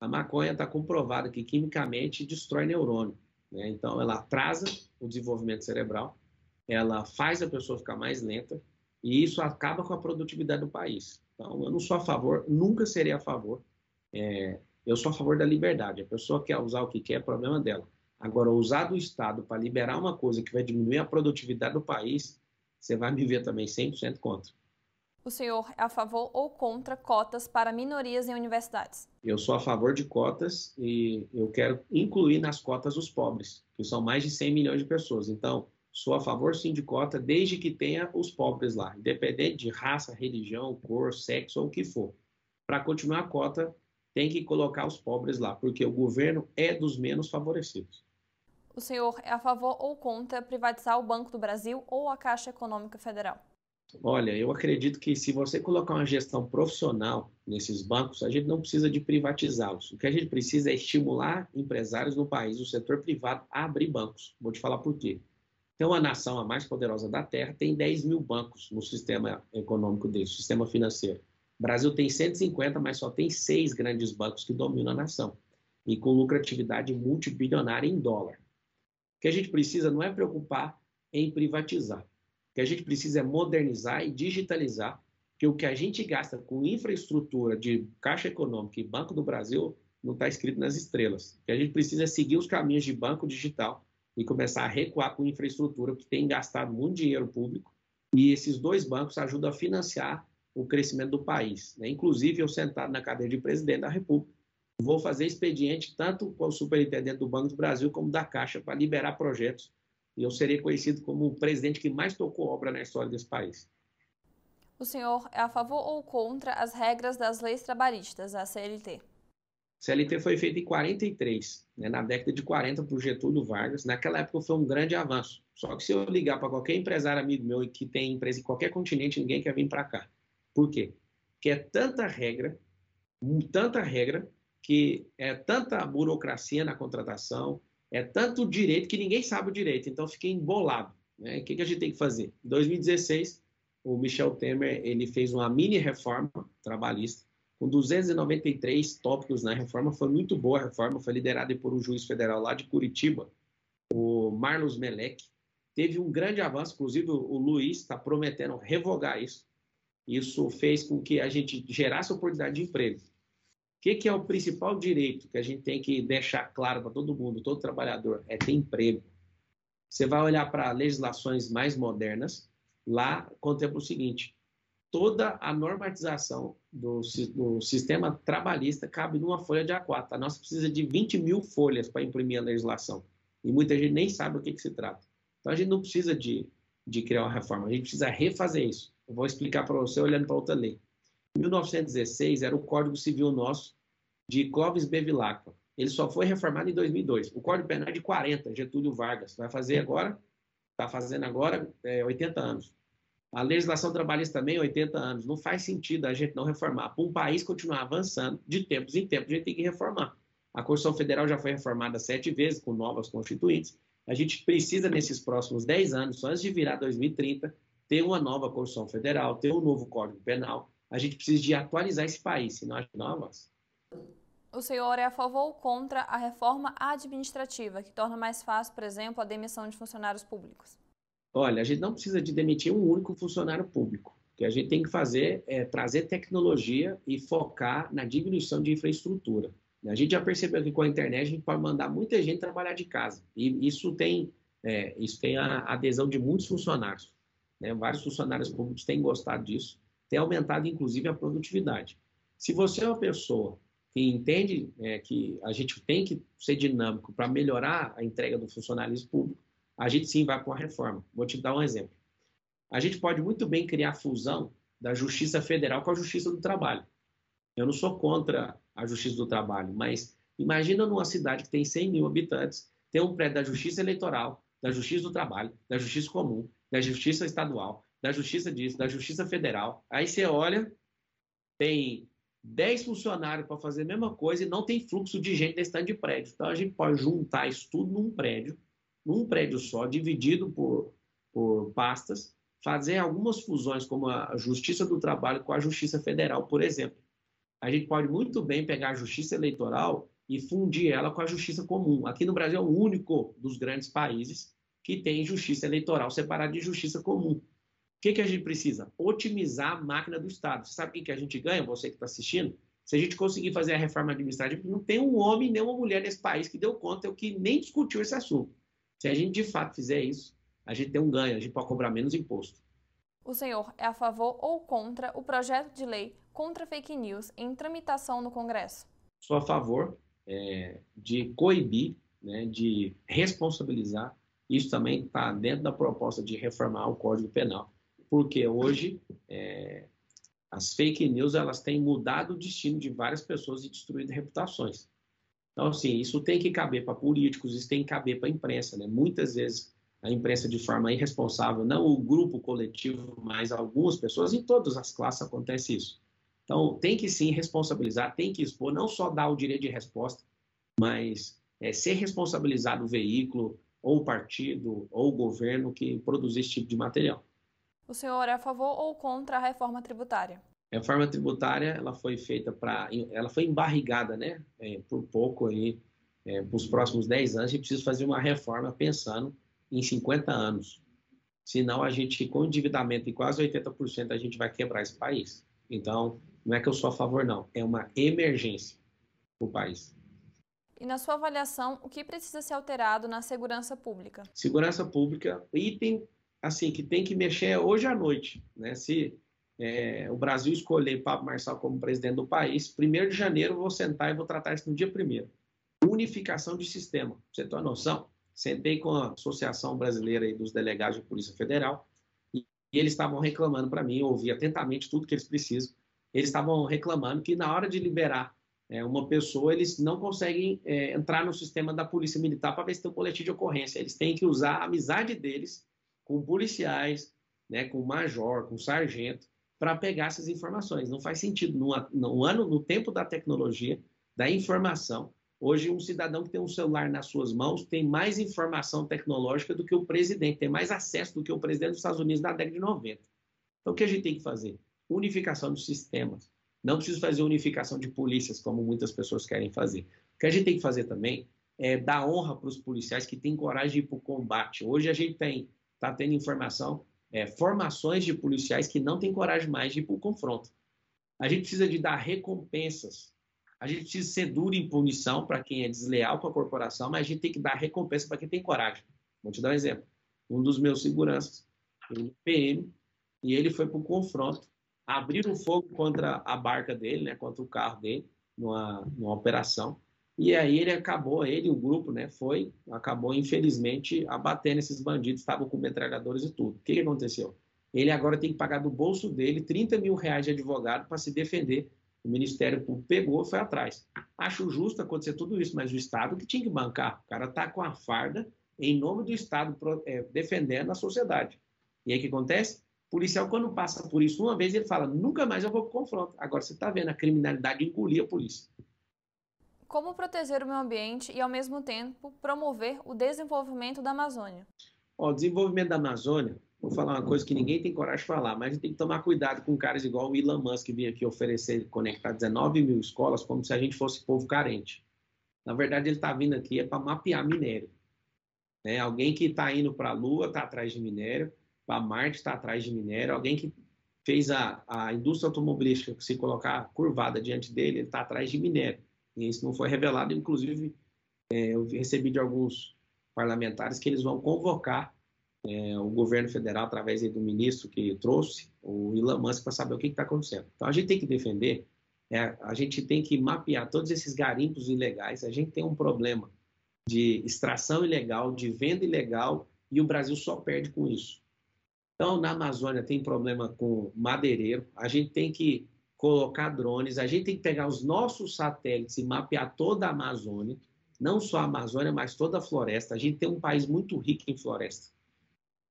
A maconha está comprovada que quimicamente destrói neurônio. Né? Então, ela atrasa o desenvolvimento cerebral, ela faz a pessoa ficar mais lenta, e isso acaba com a produtividade do país. Então, eu não sou a favor, nunca serei a favor. É, eu sou a favor da liberdade. A pessoa quer usar o que quer, é problema dela. Agora, usar do Estado para liberar uma coisa que vai diminuir a produtividade do país, você vai me ver também 100% contra. O senhor é a favor ou contra cotas para minorias em universidades? Eu sou a favor de cotas e eu quero incluir nas cotas os pobres, que são mais de 100 milhões de pessoas. Então, Sou a favor sim de cota, desde que tenha os pobres lá, independente de raça, religião, cor, sexo ou o que for. Para continuar a cota, tem que colocar os pobres lá, porque o governo é dos menos favorecidos. O senhor é a favor ou contra privatizar o Banco do Brasil ou a Caixa Econômica Federal? Olha, eu acredito que se você colocar uma gestão profissional nesses bancos, a gente não precisa de privatizá-los. O que a gente precisa é estimular empresários no país, o setor privado, a abrir bancos. Vou te falar por quê. Então, a nação a mais poderosa da Terra tem 10 mil bancos no sistema econômico dele, sistema financeiro. O Brasil tem 150, mas só tem seis grandes bancos que dominam a nação e com lucratividade multibilionária em dólar. O que a gente precisa não é preocupar em privatizar. O que a gente precisa é modernizar e digitalizar, que o que a gente gasta com infraestrutura de Caixa Econômica e Banco do Brasil não está escrito nas estrelas. O que a gente precisa é seguir os caminhos de banco digital e começar a recuar com infraestrutura, que tem gastado muito dinheiro público, e esses dois bancos ajudam a financiar o crescimento do país. Né? Inclusive, eu sentado na cadeira de presidente da República, vou fazer expediente tanto com o superintendente do Banco do Brasil como da Caixa para liberar projetos, e eu serei conhecido como o presidente que mais tocou obra na história desse país. O senhor é a favor ou contra as regras das leis trabalhistas, a CLT? CLT foi feita em 43, né, na década de 40 por Getúlio Vargas. Naquela época foi um grande avanço. Só que se eu ligar para qualquer empresário amigo meu que tem empresa em qualquer continente, ninguém quer vir para cá. Por quê? Porque é tanta regra, tanta regra, que é tanta burocracia na contratação, é tanto direito que ninguém sabe o direito. Então fiquei embolado. Né? O que, que a gente tem que fazer? Em 2016, o Michel Temer ele fez uma mini reforma trabalhista com 293 tópicos na reforma. Foi muito boa a reforma, foi liderada por um juiz federal lá de Curitiba, o Marlos Melec. Teve um grande avanço, inclusive o Luiz está prometendo revogar isso. Isso fez com que a gente gerasse oportunidade de emprego. O que, que é o principal direito que a gente tem que deixar claro para todo mundo, todo trabalhador? É ter emprego. Você vai olhar para legislações mais modernas, lá contempla o seguinte: toda a normatização do, do, sistema trabalhista cabe numa folha de A4. A nossa precisa de 20 mil folhas para imprimir a legislação. E muita gente nem sabe o que, que se trata. Então a gente não precisa de, de criar uma reforma, a gente precisa refazer isso. Eu vou explicar para você olhando para outra lei. Em 1916 era o Código Civil nosso de Clóvis Bevilacqua. Ele só foi reformado em 2002. O Código Penal é de 40, Getúlio Vargas. Vai fazer agora, está fazendo agora é, 80 anos. A legislação trabalhista também, 80 anos. Não faz sentido a gente não reformar. Para um país continuar avançando, de tempos em tempos, a gente tem que reformar. A Constituição Federal já foi reformada sete vezes, com novas constituintes. A gente precisa, nesses próximos 10 anos, antes de virar 2030, ter uma nova Constituição Federal, ter um novo Código Penal. A gente precisa de atualizar esse país, senão a gente não avança. O senhor é a favor ou contra a reforma administrativa, que torna mais fácil, por exemplo, a demissão de funcionários públicos? Olha, a gente não precisa de demitir um único funcionário público. O que a gente tem que fazer é trazer tecnologia e focar na diminuição de infraestrutura. A gente já percebeu que com a internet a gente pode mandar muita gente trabalhar de casa. E isso tem, é, isso tem a adesão de muitos funcionários. Né? Vários funcionários públicos têm gostado disso. Tem aumentado, inclusive, a produtividade. Se você é uma pessoa que entende é, que a gente tem que ser dinâmico para melhorar a entrega do funcionalismo público, a gente sim vai para uma reforma. Vou te dar um exemplo. A gente pode muito bem criar fusão da Justiça Federal com a Justiça do Trabalho. Eu não sou contra a Justiça do Trabalho, mas imagina numa cidade que tem 100 mil habitantes, ter um prédio da Justiça Eleitoral, da Justiça do Trabalho, da Justiça Comum, da Justiça Estadual, da Justiça disso, da Justiça Federal. Aí você olha, tem 10 funcionários para fazer a mesma coisa e não tem fluxo de gente nesse tanto de prédio. Então a gente pode juntar isso tudo num prédio, num prédio só, dividido por, por pastas, fazer algumas fusões, como a Justiça do Trabalho com a Justiça Federal, por exemplo. A gente pode muito bem pegar a Justiça Eleitoral e fundir ela com a Justiça Comum. Aqui no Brasil é o único dos grandes países que tem Justiça Eleitoral separada de Justiça Comum que, que a gente precisa? Otimizar a máquina do Estado. Você sabe o que, que a gente ganha, você que está assistindo? Se a gente conseguir fazer a reforma administrativa, não tem um homem nem uma mulher nesse país que deu conta, ou que nem discutiu esse assunto. Se a gente de fato fizer isso, a gente tem um ganho, a gente pode cobrar menos imposto. O senhor é a favor ou contra o projeto de lei contra fake news em tramitação no Congresso? Sou a favor é, de coibir, né, de responsabilizar. Isso também está dentro da proposta de reformar o Código Penal porque hoje é, as fake news elas têm mudado o destino de várias pessoas e destruído reputações. Então, assim, isso tem que caber para políticos, isso tem que caber para a imprensa. Né? Muitas vezes a imprensa, de forma irresponsável, não o grupo coletivo, mas algumas pessoas, em todas as classes acontece isso. Então, tem que sim responsabilizar, tem que expor, não só dar o direito de resposta, mas é, ser responsabilizado o veículo, ou o partido, ou o governo que produz esse tipo de material. O senhor é a favor ou contra a reforma tributária? A reforma tributária ela foi feita para, ela foi embarrigada, né? É, por pouco aí, é, para os próximos 10 anos, a gente precisa fazer uma reforma pensando em 50 anos. Senão a gente, com endividamento de quase 80%, a gente vai quebrar esse país. Então, não é que eu sou a favor, não. É uma emergência para o país. E na sua avaliação, o que precisa ser alterado na segurança pública? Segurança pública, item assim, que tem que mexer hoje à noite. Né? Se é, o Brasil escolher Pablo Marçal como presidente do país, primeiro de janeiro eu vou sentar e vou tratar isso no dia primeiro. Unificação de sistema. Você tem uma noção? Sentei com a Associação Brasileira dos Delegados de Polícia Federal e, e eles estavam reclamando para mim, eu ouvi atentamente tudo que eles precisam. Eles estavam reclamando que na hora de liberar é, uma pessoa, eles não conseguem é, entrar no sistema da Polícia Militar para ver se tem um coletivo de ocorrência. Eles têm que usar a amizade deles com policiais, né, com major, com sargento, para pegar essas informações. Não faz sentido. No, no, ano, no tempo da tecnologia, da informação, hoje um cidadão que tem um celular nas suas mãos tem mais informação tecnológica do que o presidente, tem mais acesso do que o presidente dos Estados Unidos na década de 90. Então, o que a gente tem que fazer? Unificação dos sistemas. Não precisa fazer unificação de polícias, como muitas pessoas querem fazer. O que a gente tem que fazer também é dar honra para os policiais que têm coragem de ir para o combate. Hoje a gente tem está tendo informação, é, formações de policiais que não têm coragem mais de ir para o confronto. A gente precisa de dar recompensas. A gente precisa ser duro em punição para quem é desleal com a corporação, mas a gente tem que dar recompensa para quem tem coragem. Vou te dar um exemplo. Um dos meus seguranças, ele PM, e ele foi para o confronto, abriram fogo contra a barca dele, né, contra o carro dele, numa, numa operação. E aí ele acabou, ele, o grupo, né, foi, acabou infelizmente abatendo esses bandidos, estavam com metralhadores e tudo. O que, que aconteceu? Ele agora tem que pagar do bolso dele 30 mil reais de advogado para se defender. O Ministério Público pegou, foi atrás. Acho justo acontecer tudo isso, mas o Estado que tinha que bancar. O cara está com a farda em nome do Estado é, defendendo a sociedade. E aí o que acontece? O policial, quando passa por isso uma vez, ele fala: nunca mais eu vou para confronto. Agora você está vendo a criminalidade engolir a polícia. Como proteger o meio ambiente e, ao mesmo tempo, promover o desenvolvimento da Amazônia? o desenvolvimento da Amazônia, vou falar uma coisa que ninguém tem coragem de falar, mas a gente tem que tomar cuidado com caras igual o Elon Musk, que vinha aqui oferecer conectar 19 mil escolas como se a gente fosse povo carente. Na verdade, ele está vindo aqui é para mapear minério. Né? Alguém que está indo para a Lua está atrás de minério, para Marte está atrás de minério, alguém que fez a, a indústria automobilística se colocar curvada diante dele, ele está atrás de minério. E isso não foi revelado, inclusive é, eu recebi de alguns parlamentares que eles vão convocar é, o governo federal, através do ministro que trouxe, o Elon Musk, para saber o que está acontecendo. Então, a gente tem que defender É, a gente tem que mapear todos esses garimpos ilegais. A gente tem um problema de extração ilegal, de venda ilegal, e o Brasil só perde com isso. Então, na Amazônia tem problema com madeireiro, a gente tem que colocar drones, a gente tem que pegar os nossos satélites e mapear toda a Amazônia, não só a Amazônia, mas toda a floresta. A gente tem um país muito rico em floresta.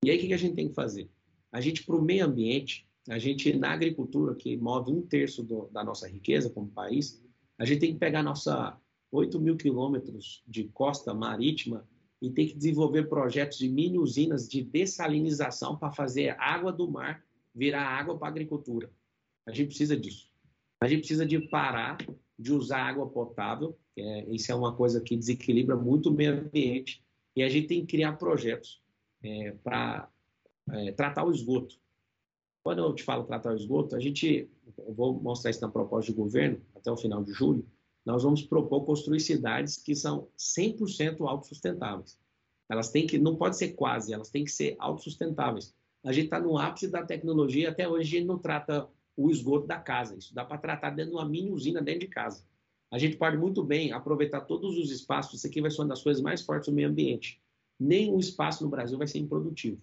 E aí, o que a gente tem que fazer? A gente, para o meio ambiente, a gente, na agricultura, que move um terço do, da nossa riqueza como país, a gente tem que pegar nossa 8 mil quilômetros de costa marítima e tem que desenvolver projetos de mini usinas de dessalinização para fazer água do mar virar água para a agricultura. A gente precisa disso. A gente precisa de parar de usar água potável, é, isso é uma coisa que desequilibra muito o meio ambiente, e a gente tem que criar projetos é, para é, tratar o esgoto. Quando eu te falo tratar o esgoto, a gente, eu vou mostrar isso na proposta de governo, até o final de julho, nós vamos propor construir cidades que são 100% autossustentáveis. Elas têm que, não pode ser quase, elas têm que ser autossustentáveis. A gente está no ápice da tecnologia, até hoje a gente não trata o esgoto da casa. Isso dá para tratar dentro de uma mini usina dentro de casa. A gente pode muito bem aproveitar todos os espaços. Isso aqui vai ser uma das coisas mais fortes do meio ambiente. Nenhum espaço no Brasil vai ser improdutivo.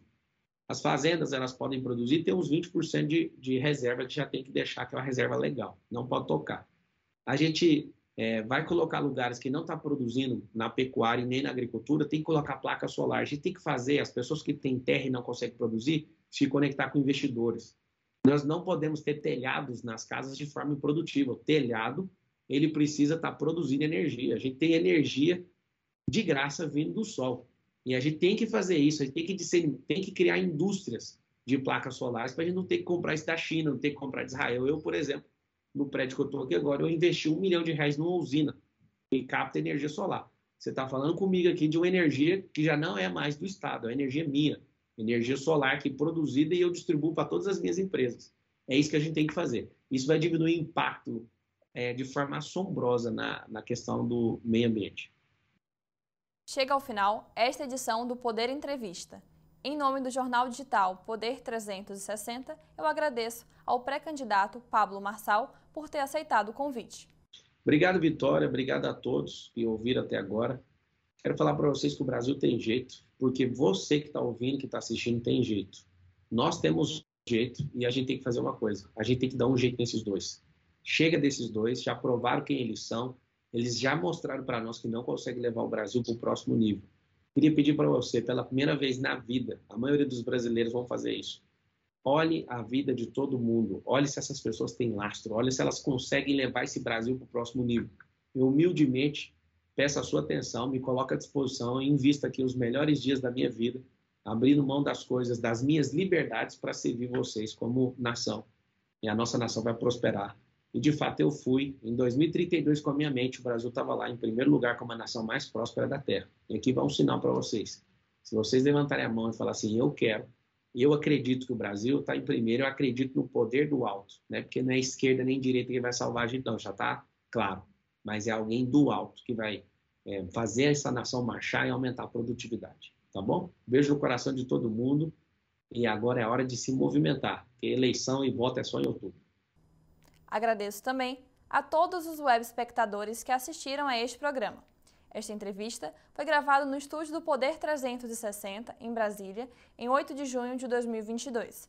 As fazendas elas podem produzir, tem uns 20% de, de reserva que já tem que deixar aquela reserva legal, não pode tocar. A gente é, vai colocar lugares que não está produzindo na pecuária nem na agricultura, tem que colocar placa solar. A gente tem que fazer, as pessoas que têm terra e não conseguem produzir, se conectar com investidores. Nós não podemos ter telhados nas casas de forma improdutiva. O telhado, ele precisa estar tá produzindo energia. A gente tem energia de graça vindo do sol. E a gente tem que fazer isso, a gente tem que, tem que criar indústrias de placas solares para a gente não ter que comprar isso da China, não ter que comprar de Israel. Eu, por exemplo, no prédio que eu estou aqui agora, eu investi um milhão de reais numa usina que capta energia solar. Você está falando comigo aqui de uma energia que já não é mais do Estado, é energia minha, energia solar que é produzida e eu distribuo para todas as minhas empresas. É isso que a gente tem que fazer. Isso vai diminuir o impacto é, de forma assombrosa na, na questão do meio ambiente. Chega ao final esta edição do Poder Entrevista. Em nome do jornal digital Poder 360, eu agradeço ao pré-candidato Pablo Marçal por ter aceitado o convite. Obrigado, Vitória. Obrigado a todos que ouviram até agora. Quero falar para vocês que o Brasil tem jeito, porque você que está ouvindo, que está assistindo, tem jeito. Nós temos jeito e a gente tem que fazer uma coisa: a gente tem que dar um jeito nesses dois. Chega desses dois, já provaram quem eles são, eles já mostraram para nós que não conseguem levar o Brasil para o próximo nível. Queria pedir para você, pela primeira vez na vida, a maioria dos brasileiros vão fazer isso. Olhe a vida de todo mundo, olhe se essas pessoas têm lastro, olhe se elas conseguem levar esse Brasil para o próximo nível. Eu humildemente peço a sua atenção, me coloco à disposição e invisto aqui os melhores dias da minha vida, abrindo mão das coisas, das minhas liberdades para servir vocês como nação. E a nossa nação vai prosperar e de fato eu fui. Em 2032, com a minha mente, o Brasil estava lá em primeiro lugar como a nação mais próspera da Terra. E aqui vai um sinal para vocês. Se vocês levantarem a mão e falar assim, eu quero, eu acredito que o Brasil está em primeiro, eu acredito no poder do alto, né? Porque não é esquerda nem direita que vai salvar a gente, não, já está claro. Mas é alguém do alto que vai é, fazer essa nação marchar e aumentar a produtividade, tá bom? Beijo no coração de todo mundo e agora é hora de se movimentar, porque eleição e voto é só em outubro. Agradeço também a todos os web espectadores que assistiram a este programa. Esta entrevista foi gravada no estúdio do Poder 360, em Brasília, em 8 de junho de 2022.